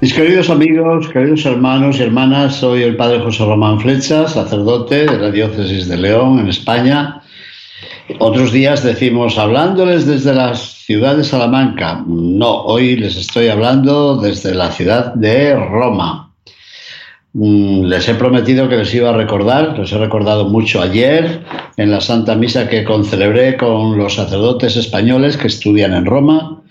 Mis queridos amigos, queridos hermanos y hermanas, soy el Padre José Román Flecha, sacerdote de la Diócesis de León, en España. Otros días decimos, hablándoles desde la ciudad de Salamanca. No, hoy les estoy hablando desde la ciudad de Roma. Mm, les he prometido que les iba a recordar, les he recordado mucho ayer en la Santa Misa que concelebré con los sacerdotes españoles que estudian en Roma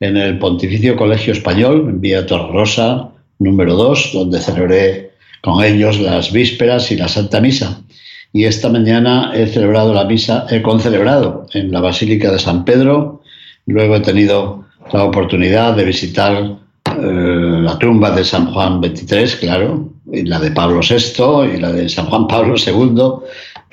en el Pontificio Colegio Español, en Vía Torrosa, número 2, donde celebré con ellos las vísperas y la Santa Misa. Y esta mañana he celebrado la misa, he concelebrado en la Basílica de San Pedro. Luego he tenido la oportunidad de visitar eh, la tumba de San Juan XXIII, claro, y la de Pablo VI y la de San Juan Pablo II.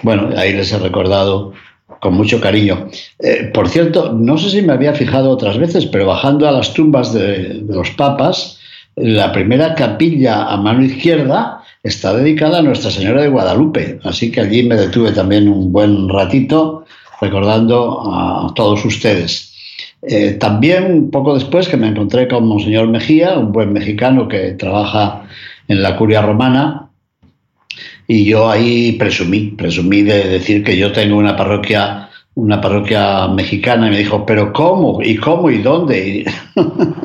Bueno, ahí les he recordado con mucho cariño. Eh, por cierto, no sé si me había fijado otras veces, pero bajando a las tumbas de, los papas, la primera capilla a mano izquierda está dedicada a Nuestra Señora de Guadalupe, así que allí me detuve también un buen ratito recordando a todos ustedes. Eh, también poco después que me encontré con Monseñor Mejía, un buen mexicano que trabaja en la curia romana, y yo ahí presumí, presumí de decir que yo tengo una parroquia, una parroquia mexicana y me dijo, pero ¿cómo? ¿Y cómo? ¿Y dónde?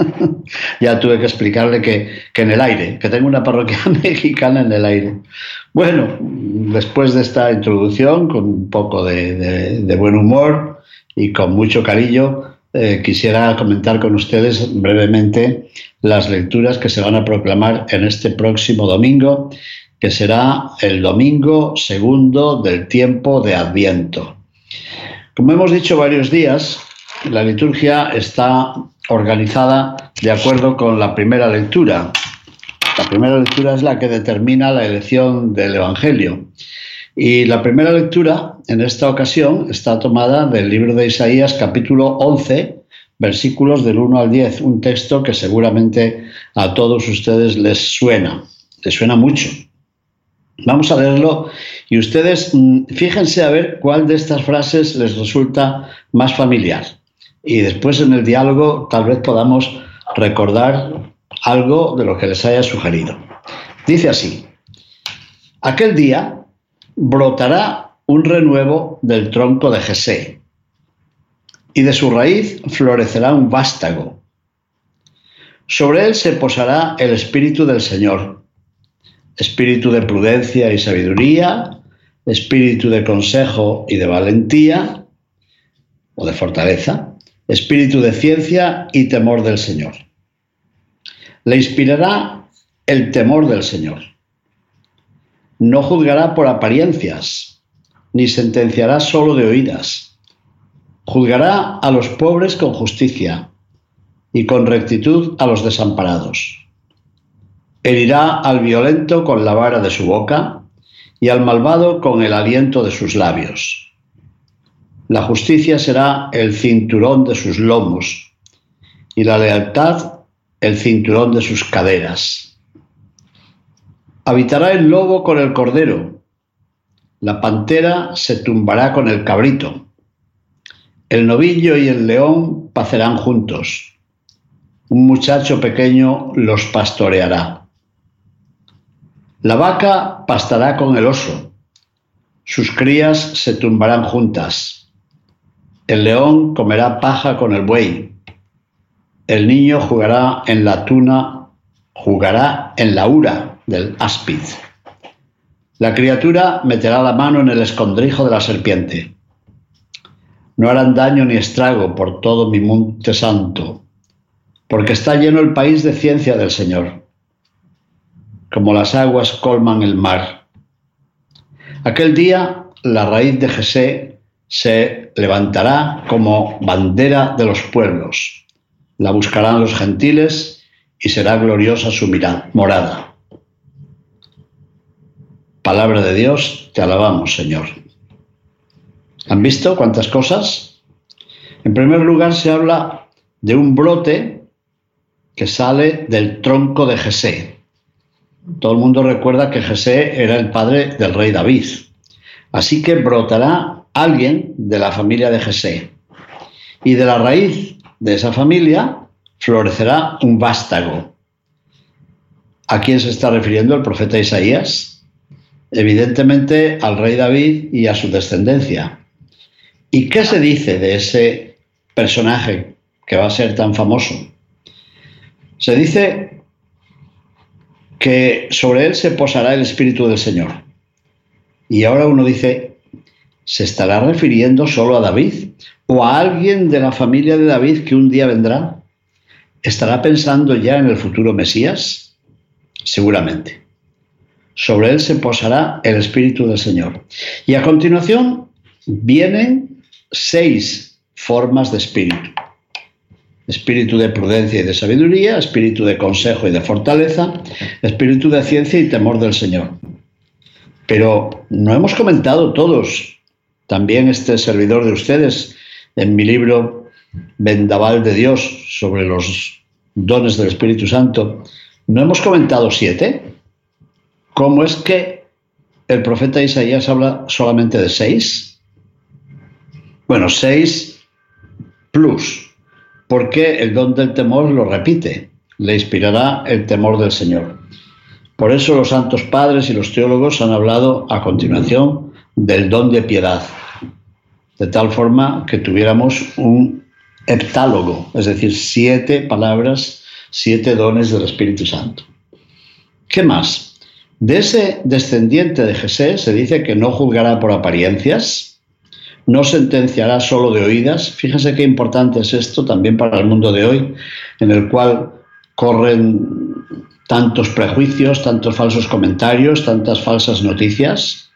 ya tuve que explicarle que, en el aire, que tengo una parroquia mexicana en el aire. Bueno, después de esta introducción, con un poco de, buen humor y con mucho cariño, eh, quisiera comentar con ustedes brevemente las lecturas que se van a proclamar en este próximo domingo que será el domingo segundo del tiempo de Adviento. Como hemos dicho varios días, la liturgia está organizada de acuerdo con la primera lectura. La primera lectura es la que determina la elección del Evangelio. Y la primera lectura en esta ocasión está tomada del libro de Isaías capítulo 11, versículos del 1 al 10, un texto que seguramente a todos ustedes les suena, les suena mucho. Vamos a leerlo y ustedes mm, fíjense a ver cuál de estas frases les resulta más familiar. Y después en el diálogo tal vez podamos recordar algo de lo que les haya sugerido. Dice así, aquel día brotará un renuevo del tronco de Jesé y de su raíz florecerá un vástago. Sobre él se posará el espíritu del Señor espíritu de prudencia y sabiduría, espíritu de consejo y de valentía o de fortaleza, espíritu de ciencia y temor del Señor. Le inspirará el temor del Señor. No juzgará por apariencias, ni sentenciará solo de oídas. Juzgará a los pobres con justicia y con rectitud a los desamparados Herirá al violento con la vara de su boca y al malvado con el aliento de sus labios. La justicia será el cinturón de sus lomos y la lealtad el cinturón de sus caderas. Habitará el lobo con el cordero, la pantera se tumbará con el cabrito, el novillo y el león pacerán juntos, un muchacho pequeño los pastoreará. La vaca pastará con el oso, sus crías se tumbarán juntas. El león comerá paja con el buey. El niño jugará en la tuna, jugará en la ura del áspid. La criatura meterá la mano en el escondrijo de la serpiente. No harán daño ni estrago por todo mi monte santo, porque está lleno el país de ciencia del Señor como las aguas colman el mar. Aquel día la raíz de Jesé se levantará como bandera de los pueblos. La buscarán los gentiles y será gloriosa su morada. Palabra de Dios, te alabamos, Señor. ¿Han visto cuántas cosas? En primer lugar, se habla de un brote que sale del tronco de Jesé. Todo el mundo recuerda que Jesé era el padre del rey David. Así que brotará alguien de la familia de Jesé. Y de la raíz de esa familia florecerá un vástago. ¿A quién se está refiriendo el profeta Isaías? Evidentemente al rey David y a su descendencia. ¿Y qué se dice de ese personaje que va a ser tan famoso? Se dice que sobre él se posará el Espíritu del Señor. Y ahora uno dice, ¿se estará refiriendo solo a David o a alguien de la familia de David que un día vendrá? ¿Estará pensando ya en el futuro Mesías? Seguramente. Sobre él se posará el Espíritu del Señor. Y a continuación vienen seis formas de espíritu espíritu de prudencia y de sabiduría, espíritu de consejo y de fortaleza, espíritu de ciencia y temor del Señor. Pero no hemos comentado todos, también este servidor de ustedes, en mi libro Vendaval de Dios sobre los dones del Espíritu Santo, ¿no hemos comentado siete? ¿Cómo es que el profeta Isaías habla solamente de seis? Bueno, seis plus, porque el don del temor lo repite, le inspirará el temor del Señor. Por eso los santos padres y los teólogos han hablado a continuación del don de piedad, de tal forma que tuviéramos un heptálogo, es decir, siete palabras, siete dones del Espíritu Santo. ¿Qué más? De ese descendiente de Jesús se dice que no juzgará por apariencias, no sentenciará solo de oídas. Fíjense qué importante es esto también para el mundo de hoy, en el cual corren tantos prejuicios, tantos falsos comentarios, tantas falsas noticias.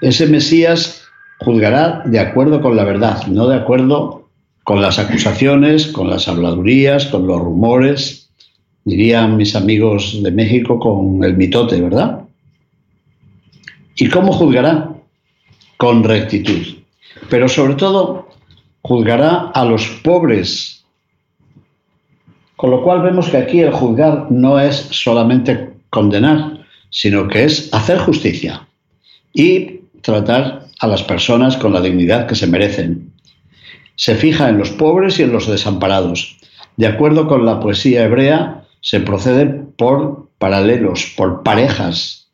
Ese Mesías juzgará de acuerdo con la verdad, no de acuerdo con las acusaciones, con las habladurías, con los rumores, dirían mis amigos de México con el mitote, ¿verdad? ¿Y cómo juzgará? Con rectitud pero sobre todo juzgará a los pobres. Con lo cual vemos que aquí el juzgar no es solamente condenar, sino que es hacer justicia y tratar a las personas con la dignidad que se merecen. Se fija en los pobres y en los desamparados. De acuerdo con la poesía hebrea, se procede por paralelos, por parejas,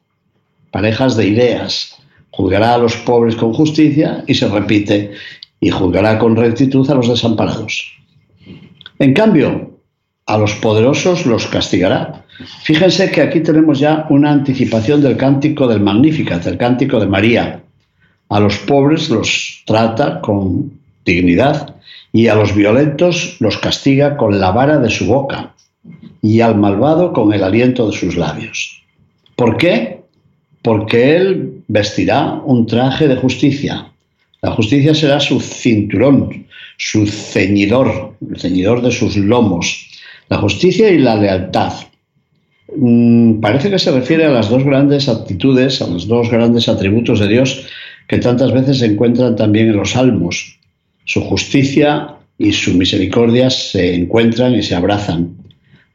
parejas de ideas juzgará a los pobres con justicia y se repite, y juzgará con rectitud a los desamparados. En cambio, a los poderosos los castigará. Fíjense que aquí tenemos ya una anticipación del cántico del Magnificat, del cántico de María. A los pobres los trata con dignidad y a los violentos los castiga con la vara de su boca y al malvado con el aliento de sus labios. ¿Por qué? Porque él vestirá un traje de justicia. La justicia será su cinturón, su ceñidor, el ceñidor de sus lomos. La justicia y la lealtad. Mm, parece que se refiere a las dos grandes actitudes, a los dos grandes atributos de Dios que tantas veces se encuentran también en los salmos. Su justicia y su misericordia se encuentran y se abrazan.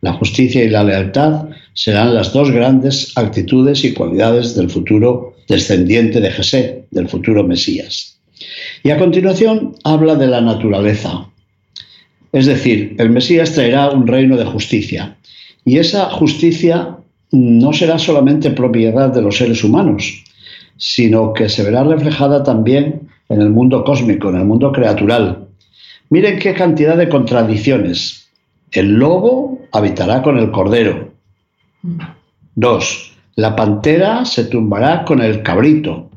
La justicia y la lealtad serán las dos grandes actitudes y cualidades del futuro descendiente de Jesé, del futuro Mesías. Y a continuación habla de la naturaleza. Es decir, el Mesías traerá un reino de justicia. Y esa justicia no será solamente propiedad de los seres humanos, sino que se verá reflejada también en el mundo cósmico, en el mundo creatural. Miren qué cantidad de contradicciones. El lobo habitará con el cordero. Dos, la pantera se tumbará con el cabrito.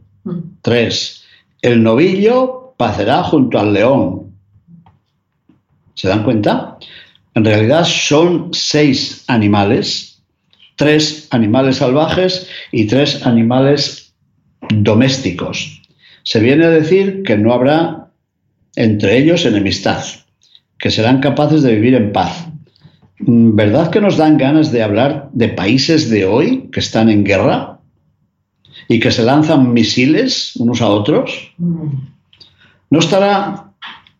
Tres, el novillo pacerá junto al león. ¿Se dan cuenta? En realidad son seis animales, tres animales salvajes y tres animales domésticos. Se viene a decir que no habrá entre ellos enemistad que serán capaces de vivir en paz. Mm, ¿Verdad que nos dan ganas de hablar de países de hoy que están en guerra y que se lanzan misiles unos a otros? ¿No estará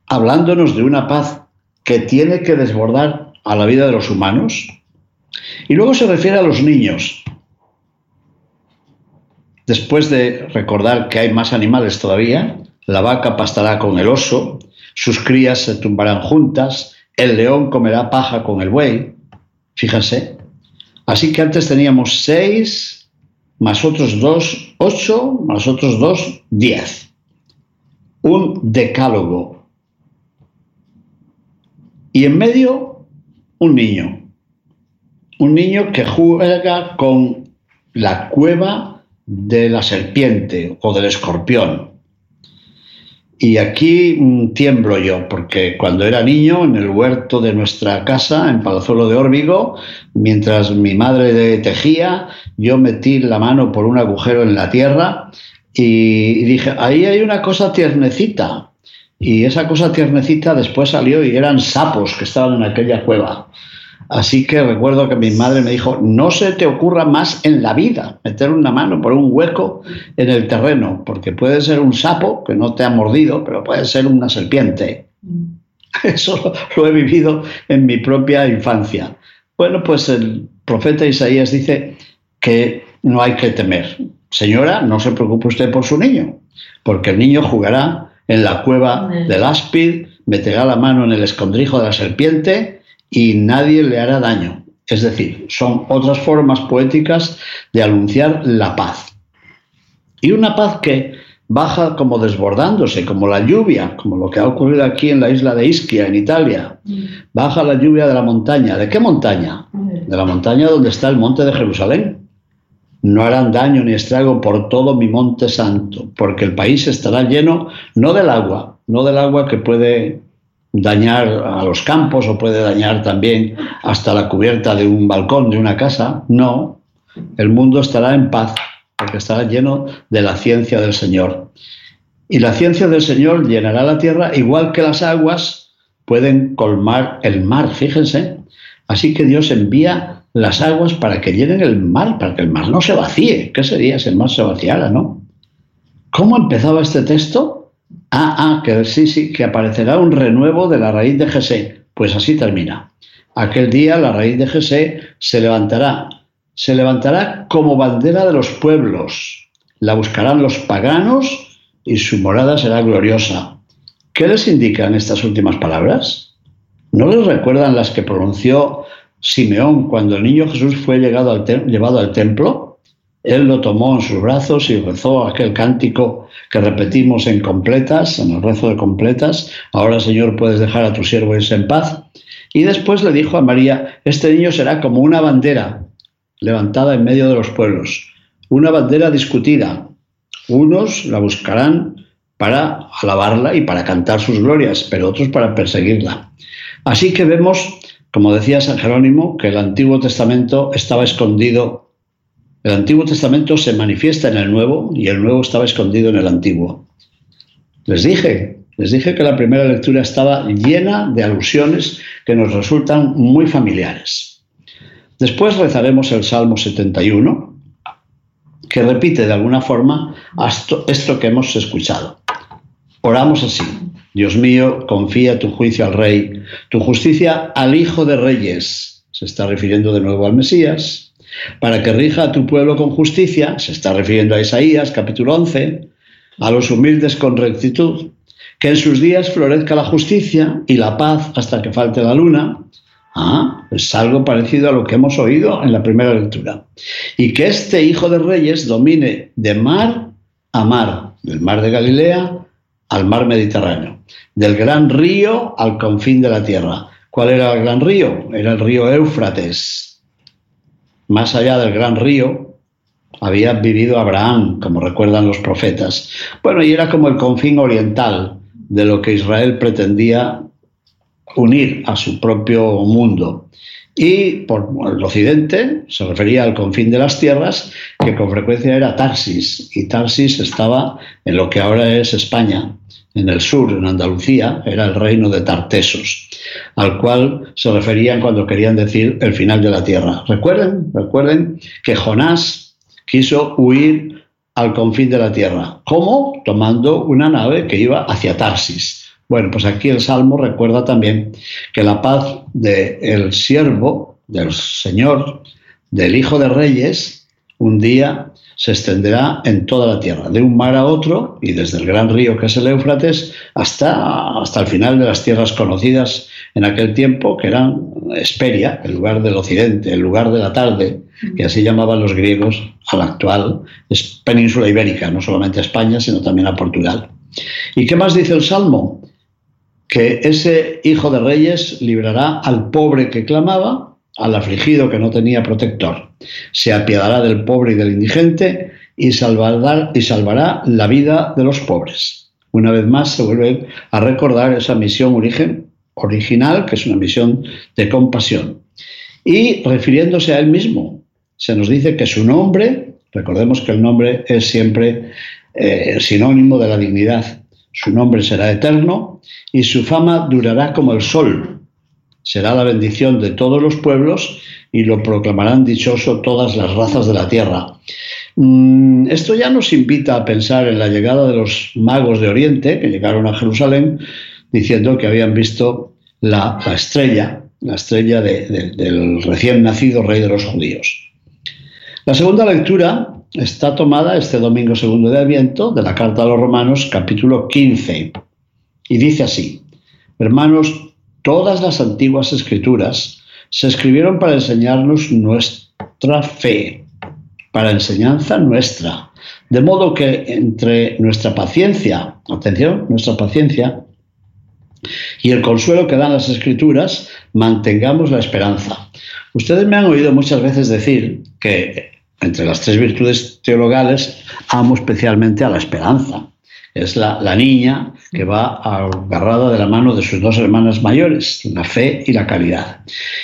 hablándonos de una paz que tiene que desbordar a la vida de los humanos? Y luego se refiere a los niños. Después de recordar que hay más animales todavía, la vaca pastará con el oso, sus crías se tumbarán juntas, el león comerá paja con el buey. Fíjense. Así que antes teníamos seis, más otros dos, ocho, más otros dos, diez. Un decálogo. Y en medio, un niño. Un niño que juega con la cueva de la serpiente o del escorpión. Y aquí mm, tiemblo yo, porque cuando era niño, en el huerto de nuestra casa, en Palazuelo de Órbigo, mientras mi madre tejía, yo metí la mano por un agujero en la tierra y dije, ahí hay una cosa tiernecita. Y esa cosa tiernecita después salió y eran sapos que estaban en aquella cueva. Así que recuerdo que mi madre me dijo, no se te ocurra más en la vida meter una mano por un hueco en el terreno, porque puede ser un sapo que no te ha mordido, pero puede ser una serpiente. Mm. Eso lo he vivido en mi propia infancia. Bueno, pues el profeta Isaías dice que no hay que temer. Señora, no se preocupe usted por su niño, porque el niño jugará en la cueva del áspid, meterá la mano en el escondrijo de la serpiente y nadie le hará daño. Es decir, son otras formas poéticas de anunciar la paz. Y una paz que baja como desbordándose, como la lluvia, como lo que ha ocurrido aquí en la isla de Ischia, en Italia. Baja la lluvia de la montaña. ¿De qué montaña? De la montaña donde está el monte de Jerusalén. No harán daño ni estrago por todo mi monte santo, porque el país estará lleno no del agua, no del agua que puede dañar a los campos o puede dañar también hasta la cubierta de un balcón de una casa. No, el mundo estará en paz porque estará lleno de la ciencia del Señor. Y la ciencia del Señor llenará la tierra igual que las aguas pueden colmar el mar, fíjense. Así que Dios envía las aguas para que llenen el mar, para que el mar no se vacíe. ¿Qué sería si el mar se vaciara, no? ¿Cómo empezaba este texto? Ah, ah, que sí, sí, que aparecerá un renuevo de la raíz de Jesé. Pues así termina. Aquel día la raíz de Jesé se levantará, se levantará como bandera de los pueblos. La buscarán los paganos y su morada será gloriosa. ¿Qué les indican estas últimas palabras? ¿No les recuerdan las que pronunció Simeón cuando el niño Jesús fue llevado al templo? Él lo tomó en sus brazos y rezó aquel cántico que repetimos en completas, en el rezo de completas. Ahora, Señor, puedes dejar a tu siervo irse en paz. Y después le dijo a María, este niño será como una bandera levantada en medio de los pueblos, una bandera discutida. Unos la buscarán para alabarla y para cantar sus glorias, pero otros para perseguirla. Así que vemos, como decía San Jerónimo, que el Antiguo Testamento estaba escondido el Antiguo Testamento se manifiesta en el Nuevo y el Nuevo estaba escondido en el Antiguo. Les dije, les dije que la primera lectura estaba llena de alusiones que nos resultan muy familiares. Después rezaremos el Salmo 71, que repite de alguna forma esto que hemos escuchado. Oramos así. Dios mío, confía tu juicio al Rey, tu justicia al Hijo de Reyes. Se está refiriendo de nuevo al Mesías para que rija a tu pueblo con justicia, se está refiriendo a Isaías capítulo 11, a los humildes con rectitud, que en sus días florezca la justicia y la paz hasta que falte la luna. Ah, es algo parecido a lo que hemos oído en la primera lectura. Y que este Hijo de Reyes domine de mar a mar, del mar de Galilea al mar Mediterráneo, del gran río al confín de la tierra. ¿Cuál era el gran río? Era el río Éufrates, más allá del gran río, había vivido Abraham, como recuerdan los profetas. Bueno, y era como el confín oriental de lo que Israel pretendía unir a su propio mundo. Y por el occidente se refería al confín de las tierras, que con frecuencia era Tarsis, y Tarsis estaba en lo que ahora es España, en el sur, en Andalucía, era el reino de Tartesos, al cual se referían cuando querían decir el final de la tierra. Recuerden, recuerden que Jonás quiso huir al confín de la tierra. ¿Cómo? Tomando una nave que iba hacia Tarsis. Bueno, pues aquí el Salmo recuerda también que la paz del siervo, del Señor, del Hijo de Reyes, un día se extenderá en toda la tierra, de un mar a otro y desde el gran río que es el Éufrates hasta, hasta el final de las tierras conocidas en aquel tiempo, que eran Esperia, el lugar del occidente, el lugar de la tarde, que así llamaban los griegos a la actual península ibérica, no solamente a España, sino también a Portugal. ¿Y qué más dice el Salmo? Que ese hijo de reyes librará al pobre que clamaba al afligido que no tenía protector. Se apiadará del pobre y del indigente y salvará, y salvará la vida de los pobres. Una vez más se vuelve a recordar esa misión origen, original, que es una misión de compasión. Y refiriéndose a él mismo, se nos dice que su nombre, recordemos que el nombre es siempre eh, sinónimo de la dignidad, su nombre será eterno y su fama durará como el sol, será la bendición de todos los pueblos y lo proclamarán dichoso todas las razas de la tierra. Mm, esto ya nos invita a pensar en la llegada de los magos de Oriente, que llegaron a Jerusalén diciendo que habían visto la, estrella, la estrella del recién nacido rey de los judíos. La segunda lectura está tomada este domingo segundo de Adviento de la Carta a los Romanos, capítulo 15, y dice así, hermanos, Todas las antiguas escrituras se escribieron para enseñarnos nuestra fe, para enseñanza nuestra. De modo que entre nuestra paciencia, atención, nuestra paciencia y el consuelo que dan las escrituras, mantengamos la esperanza. Ustedes me han oído muchas veces decir que entre las tres virtudes teologales amo especialmente a la esperanza es la, niña que va agarrada de la mano de sus dos hermanas mayores, la fe y la caridad.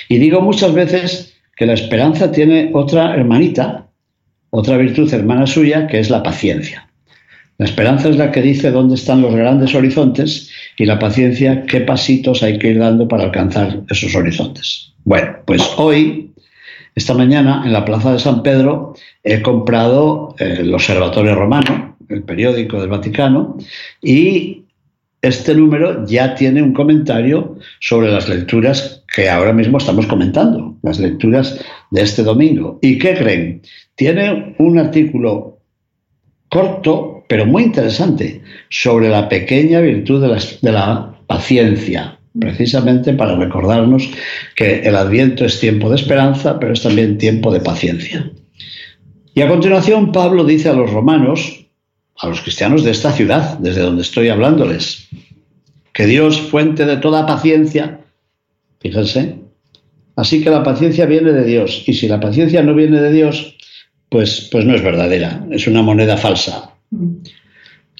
Y digo muchas veces que la esperanza tiene otra hermanita, otra virtud hermana suya, que es la paciencia. La esperanza es la que dice dónde están los grandes horizontes y la paciencia qué pasitos hay que ir dando para alcanzar esos horizontes. Bueno, pues hoy, esta mañana, en la Plaza de San Pedro, he comprado el Observatorio Romano, el periódico del Vaticano, y este número ya tiene un comentario sobre las lecturas que ahora mismo estamos comentando, las lecturas de este domingo. ¿Y qué creen? Tiene un artículo corto, pero muy interesante, sobre la pequeña virtud de la, de la paciencia, precisamente para recordarnos que el adviento es tiempo de esperanza, pero es también tiempo de paciencia. Y a continuación Pablo dice a los romanos, a los cristianos de esta ciudad, desde donde estoy hablándoles. Que Dios, fuente de toda paciencia, fíjense, así que la paciencia viene de Dios, y si la paciencia no viene de Dios, pues, pues no es verdadera, es una moneda falsa.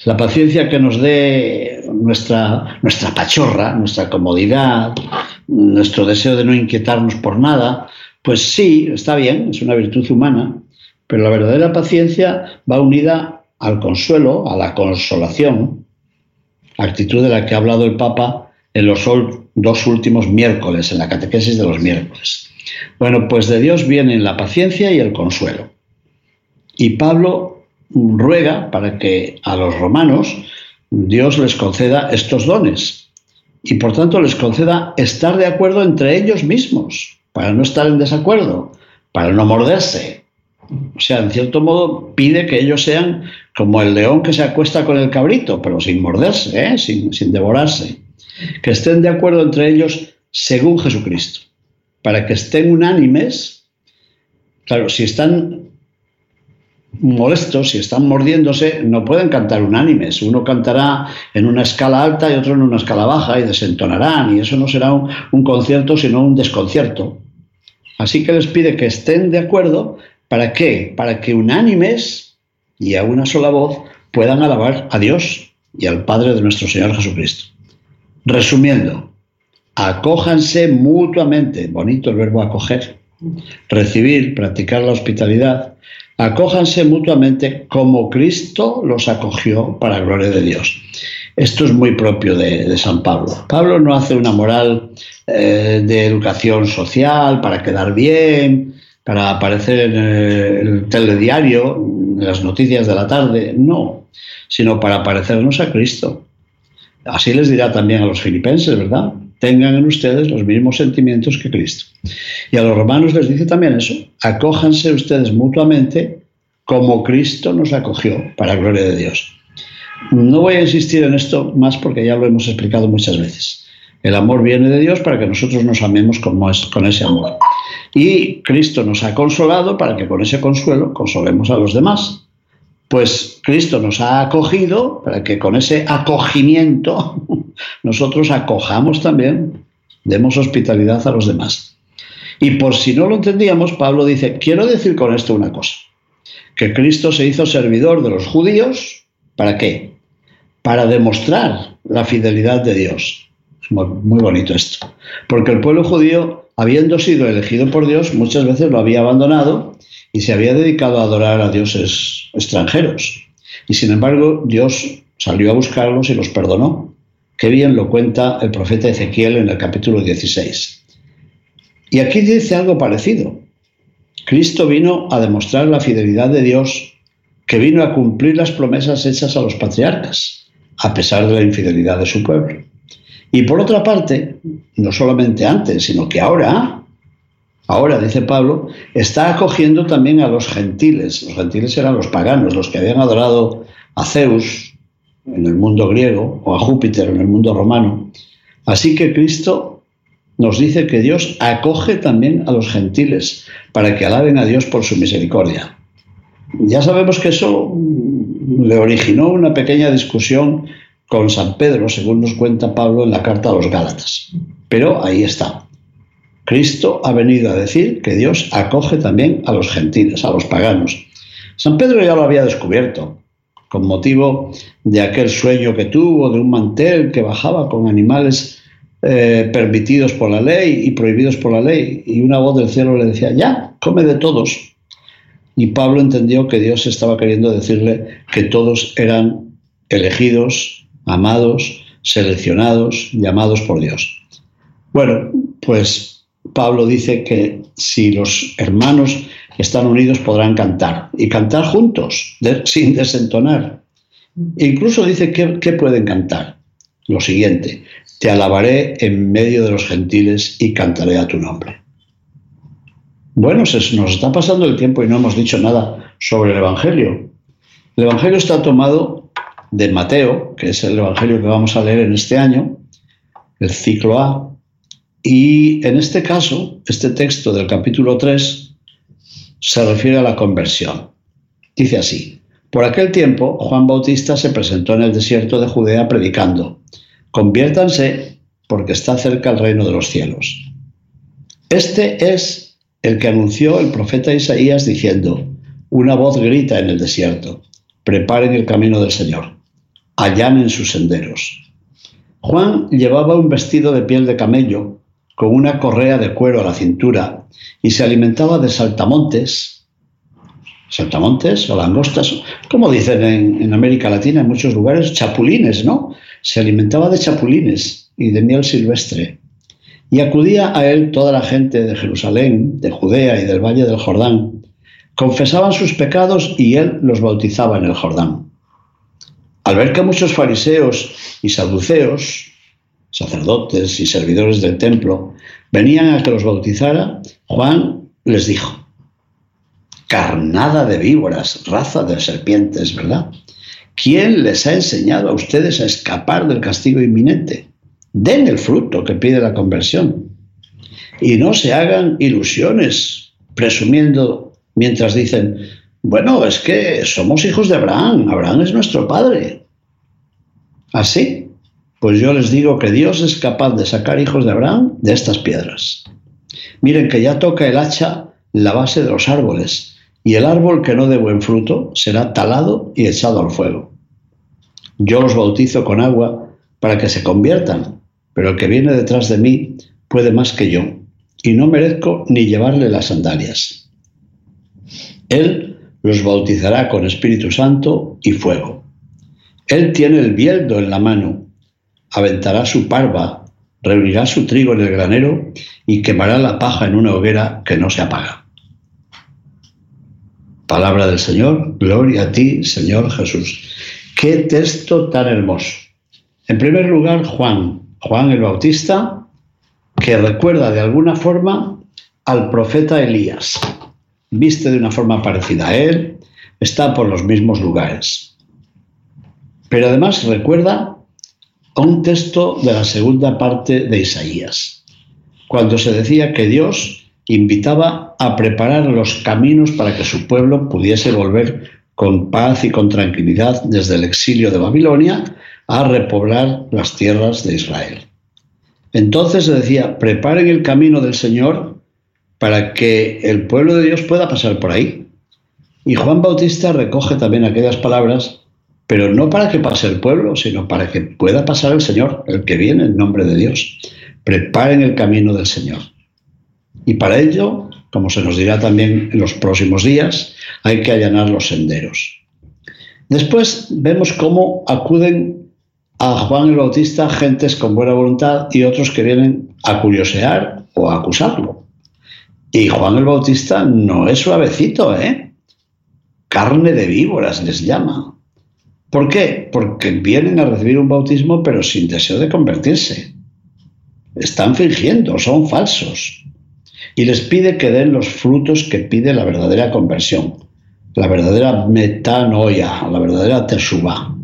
La paciencia que nos dé nuestra, nuestra pachorra, nuestra comodidad, nuestro deseo de no inquietarnos por nada, pues sí, está bien, es una virtud humana, pero la verdadera paciencia va unida al consuelo, a la consolación, actitud de la que ha hablado el Papa en los dos últimos miércoles, en la catequesis de los miércoles. Bueno, pues de Dios vienen la paciencia y el consuelo. Y Pablo ruega para que a los romanos Dios les conceda estos dones y por tanto les conceda estar de acuerdo entre ellos mismos, para no estar en desacuerdo, para no morderse, o sea, en cierto modo pide que ellos sean como el león que se acuesta con el cabrito, pero sin morderse, ¿eh? sin, sin devorarse. Que estén de acuerdo entre ellos según Jesucristo, para que estén unánimes. Claro, si están molestos, si están mordiéndose, no pueden cantar unánimes. Uno cantará en una escala alta y otro en una escala baja y desentonarán, y eso no será un, un concierto, sino un desconcierto. Así que les pide que estén de acuerdo ¿Para qué? Para que unánimes y a una sola voz puedan alabar a Dios y al Padre de nuestro Señor Jesucristo. Resumiendo, acójanse mutuamente, bonito el verbo acoger, recibir, practicar la hospitalidad, acójanse mutuamente como Cristo los acogió para gloria de Dios. Esto es muy propio de, San Pablo. Pablo no hace una moral eh, de educación social para quedar bien, para aparecer en el telediario, en las noticias de la tarde, no, sino para parecernos a Cristo. Así les dirá también a los filipenses, ¿verdad? Tengan en ustedes los mismos sentimientos que Cristo. Y a los romanos les dice también eso, acójanse ustedes mutuamente como Cristo nos acogió, para gloria de Dios. No voy a insistir en esto más porque ya lo hemos explicado muchas veces. El amor viene de Dios para que nosotros nos amemos con, con ese amor. Y Cristo nos ha consolado para que con ese consuelo consolemos a los demás. Pues Cristo nos ha acogido para que con ese acogimiento nosotros acojamos también, demos hospitalidad a los demás. Y por si no lo entendíamos, Pablo dice, quiero decir con esto una cosa, que Cristo se hizo servidor de los judíos, ¿para qué? Para demostrar la fidelidad de Dios. Es muy, bonito esto. Porque el pueblo judío, habiendo sido elegido por Dios, muchas veces lo había abandonado y se había dedicado a adorar a dioses extranjeros. Y sin embargo, Dios salió a buscarlos y los perdonó. Qué bien lo cuenta el profeta Ezequiel en el capítulo 16. Y aquí dice algo parecido. Cristo vino a demostrar la fidelidad de Dios, que vino a cumplir las promesas hechas a los patriarcas, a pesar de la infidelidad de su pueblo. Y por otra parte, no solamente antes, sino que ahora, ahora, dice Pablo, está acogiendo también a los gentiles. Los gentiles eran los paganos, los que habían adorado a Zeus, en el mundo griego o a Júpiter en el mundo romano. Así que Cristo nos dice que Dios acoge también a los gentiles para que alaben a Dios por su misericordia. Ya sabemos que eso le originó una pequeña discusión con San Pedro, según nos cuenta Pablo en la carta a los Gálatas. Pero ahí está. Cristo ha venido a decir que Dios acoge también a los gentiles, a los paganos. San Pedro ya lo había descubierto con motivo de aquel sueño que tuvo de un mantel que bajaba con animales eh, permitidos por la ley y prohibidos por la ley. Y una voz del cielo le decía, ya, come de todos. Y Pablo entendió que Dios estaba queriendo decirle que todos eran elegidos, amados, seleccionados, llamados por Dios. Bueno, pues Pablo dice que si los hermanos están unidos podrán cantar y cantar juntos, sin desentonar. Incluso dice que, que pueden cantar. Lo siguiente, te alabaré en medio de los gentiles y cantaré a tu nombre. Bueno, se nos está pasando el tiempo y no hemos dicho nada sobre el Evangelio. El Evangelio está tomado de Mateo, que es el Evangelio que vamos a leer en este año, el ciclo A, y en este caso, este texto del capítulo 3 se refiere a la conversión. Dice así, por aquel tiempo Juan Bautista se presentó en el desierto de Judea predicando, conviértanse porque está cerca el reino de los cielos. Este es el que anunció el profeta Isaías diciendo, una voz grita en el desierto, preparen el camino del Señor, allanen sus senderos. Juan llevaba un vestido de piel de camello con una correa de cuero a la cintura y se alimentaba de saltamontes, saltamontes o langostas, como dicen en, América Latina, en muchos lugares, chapulines, ¿no? Se alimentaba de chapulines y de miel silvestre. Y acudía a él toda la gente de Jerusalén, de Judea y del Valle del Jordán. Confesaban sus pecados y él los bautizaba en el Jordán. Al ver que muchos fariseos y saduceos sacerdotes y servidores del templo, venían a que los bautizara, Juan les dijo, carnada de víboras, raza de serpientes, ¿verdad? ¿Quién les ha enseñado a ustedes a escapar del castigo inminente? Den el fruto que pide la conversión. Y no se hagan ilusiones presumiendo mientras dicen, bueno, es que somos hijos de Abraham, Abraham es nuestro padre. Así, pues yo les digo que Dios es capaz de sacar hijos de Abraham de estas piedras. Miren que ya toca el hacha la base de los árboles, y el árbol que no dé buen fruto será talado y echado al fuego. Yo los bautizo con agua para que se conviertan, pero el que viene detrás de mí puede más que yo, y no merezco ni llevarle las sandalias. Él los bautizará con Espíritu Santo y fuego. Él tiene el bieldo en la mano, aventará su parva, reunirá su trigo en el granero y quemará la paja en una hoguera que no se apaga. Palabra del Señor, gloria a ti, Señor Jesús. Qué texto tan hermoso. En primer lugar, Juan, Juan el Bautista, que recuerda de alguna forma al profeta Elías. Viste de una forma parecida a él, está por los mismos lugares. Pero además recuerda a un texto de la segunda parte de Isaías, cuando se decía que Dios invitaba a preparar los caminos para que su pueblo pudiese volver con paz y con tranquilidad desde el exilio de Babilonia a repoblar las tierras de Israel. Entonces se decía, preparen el camino del Señor para que el pueblo de Dios pueda pasar por ahí. Y Juan Bautista recoge también aquellas palabras, pero no para que pase el pueblo, sino para que pueda pasar el Señor, el que viene en nombre de Dios. Preparen el camino del Señor. Y para ello, como se nos dirá también en los próximos días, hay que allanar los senderos. Después vemos cómo acuden a Juan el Bautista gentes con buena voluntad y otros que vienen a curiosear o a acusarlo. Y Juan el Bautista no es suavecito, ¿eh? Carne de víboras les llama. ¿Por qué? Porque vienen a recibir un bautismo pero sin deseo de convertirse. Están fingiendo, son falsos. Y les pide que den los frutos que pide la verdadera conversión, la verdadera metanoia, la verdadera teshuva.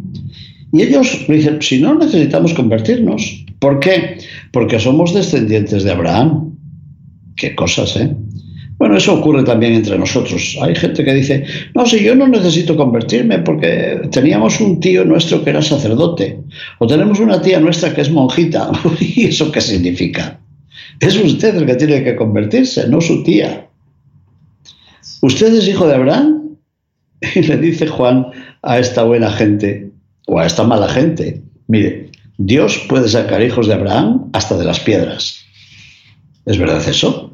Y ellos dicen, si no necesitamos convertirnos. ¿Por qué? Porque somos descendientes de Abraham. Qué cosas, ¿eh? Bueno, eso ocurre también entre nosotros. Hay gente que dice, no, si yo no necesito convertirme porque teníamos un tío nuestro que era sacerdote, o tenemos una tía nuestra que es monjita. ¿Y eso qué significa? Es usted el que tiene que convertirse, no su tía. ¿Usted es hijo de Abraham? Y le dice Juan a esta buena gente, o a esta mala gente, mire, Dios puede sacar hijos de Abraham hasta de las piedras. ¿Es verdad eso?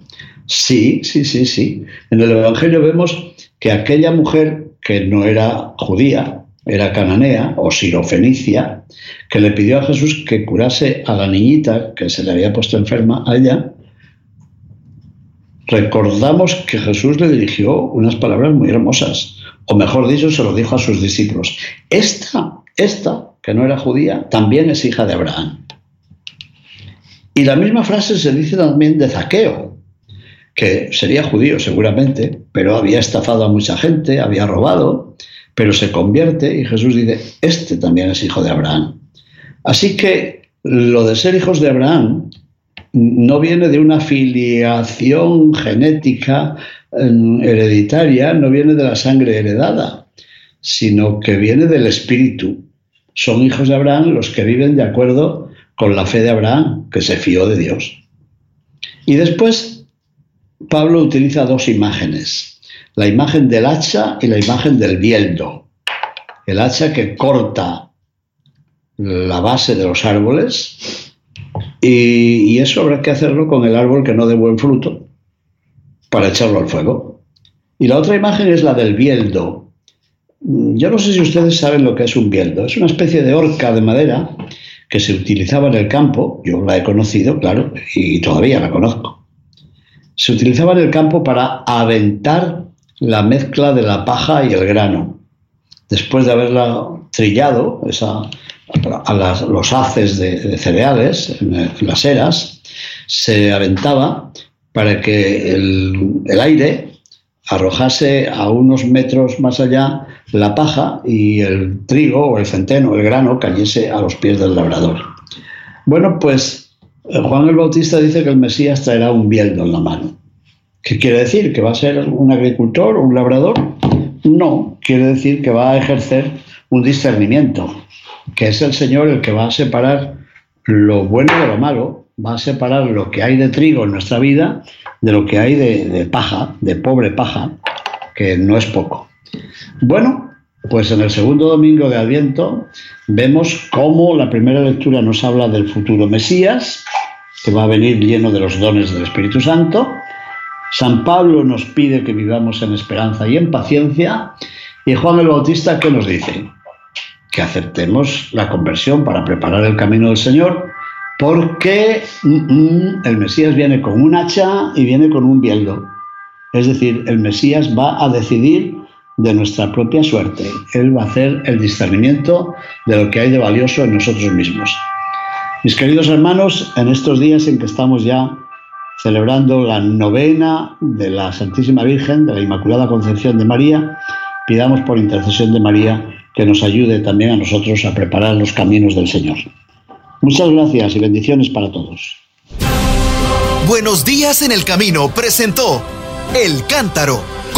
Sí, sí, sí, sí. En el Evangelio vemos que aquella mujer que no era judía, era cananea o sirofenicia, que le pidió a Jesús que curase a la niñita que se le había puesto enferma a ella, recordamos que Jesús le dirigió unas palabras muy hermosas, o mejor dicho, se lo dijo a sus discípulos. Esta, esta, que no era judía, también es hija de Abraham. Y la misma frase se dice también de Zaqueo, que sería judío seguramente, pero había estafado a mucha gente, había robado, pero se convierte y Jesús dice, este también es hijo de Abraham. Así que lo de ser hijos de Abraham no viene de una filiación genética mm, hereditaria, no viene de la sangre heredada, sino que viene del espíritu. Son hijos de Abraham los que viven de acuerdo con la fe de Abraham, que se fió de Dios. Y después Pablo utiliza dos imágenes, la imagen del hacha y la imagen del bieldo. El hacha que corta la base de los árboles y, eso habrá que hacerlo con el árbol que no dé buen fruto para echarlo al fuego. Y la otra imagen es la del bieldo. Yo no sé si ustedes saben lo que es un bieldo. Es una especie de horca de madera que se utilizaba en el campo. Yo la he conocido, claro, y todavía la conozco. Se utilizaba en el campo para aventar la mezcla de la paja y el grano. Después de haberla trillado, los haces de, cereales, en, las eras, se aventaba para que el, el, aire arrojase a unos metros más allá la paja y el trigo o el centeno, el grano, cayese a los pies del labrador. Bueno, pues eh, Juan el Bautista dice que el Mesías traerá un bieldo en la mano. ¿Qué quiere decir? ¿Que va a ser un agricultor o un labrador? No, quiere decir que va a ejercer un discernimiento, que es el Señor el que va a separar lo bueno de lo malo, va a separar lo que hay de trigo en nuestra vida de lo que hay de, paja, de pobre paja, que no es poco. Bueno, Pues en el segundo domingo de Adviento vemos cómo la primera lectura nos habla del futuro Mesías, que va a venir lleno de los dones del Espíritu Santo. San Pablo nos pide que vivamos en esperanza y en paciencia. Y Juan el Bautista, ¿qué nos dice? Que aceptemos la conversión para preparar el camino del Señor, porque mm, mm, el Mesías viene con un hacha y viene con un bieldo. Es decir, el Mesías va a decidir de nuestra propia suerte. Él va a hacer el discernimiento de lo que hay de valioso en nosotros mismos. Mis queridos hermanos, en estos días en que estamos ya celebrando la novena de la Santísima Virgen, de la Inmaculada Concepción de María, pidamos por intercesión de María que nos ayude también a nosotros a preparar los caminos del Señor. Muchas gracias y bendiciones para todos. Buenos días en el camino presentó El Cántaro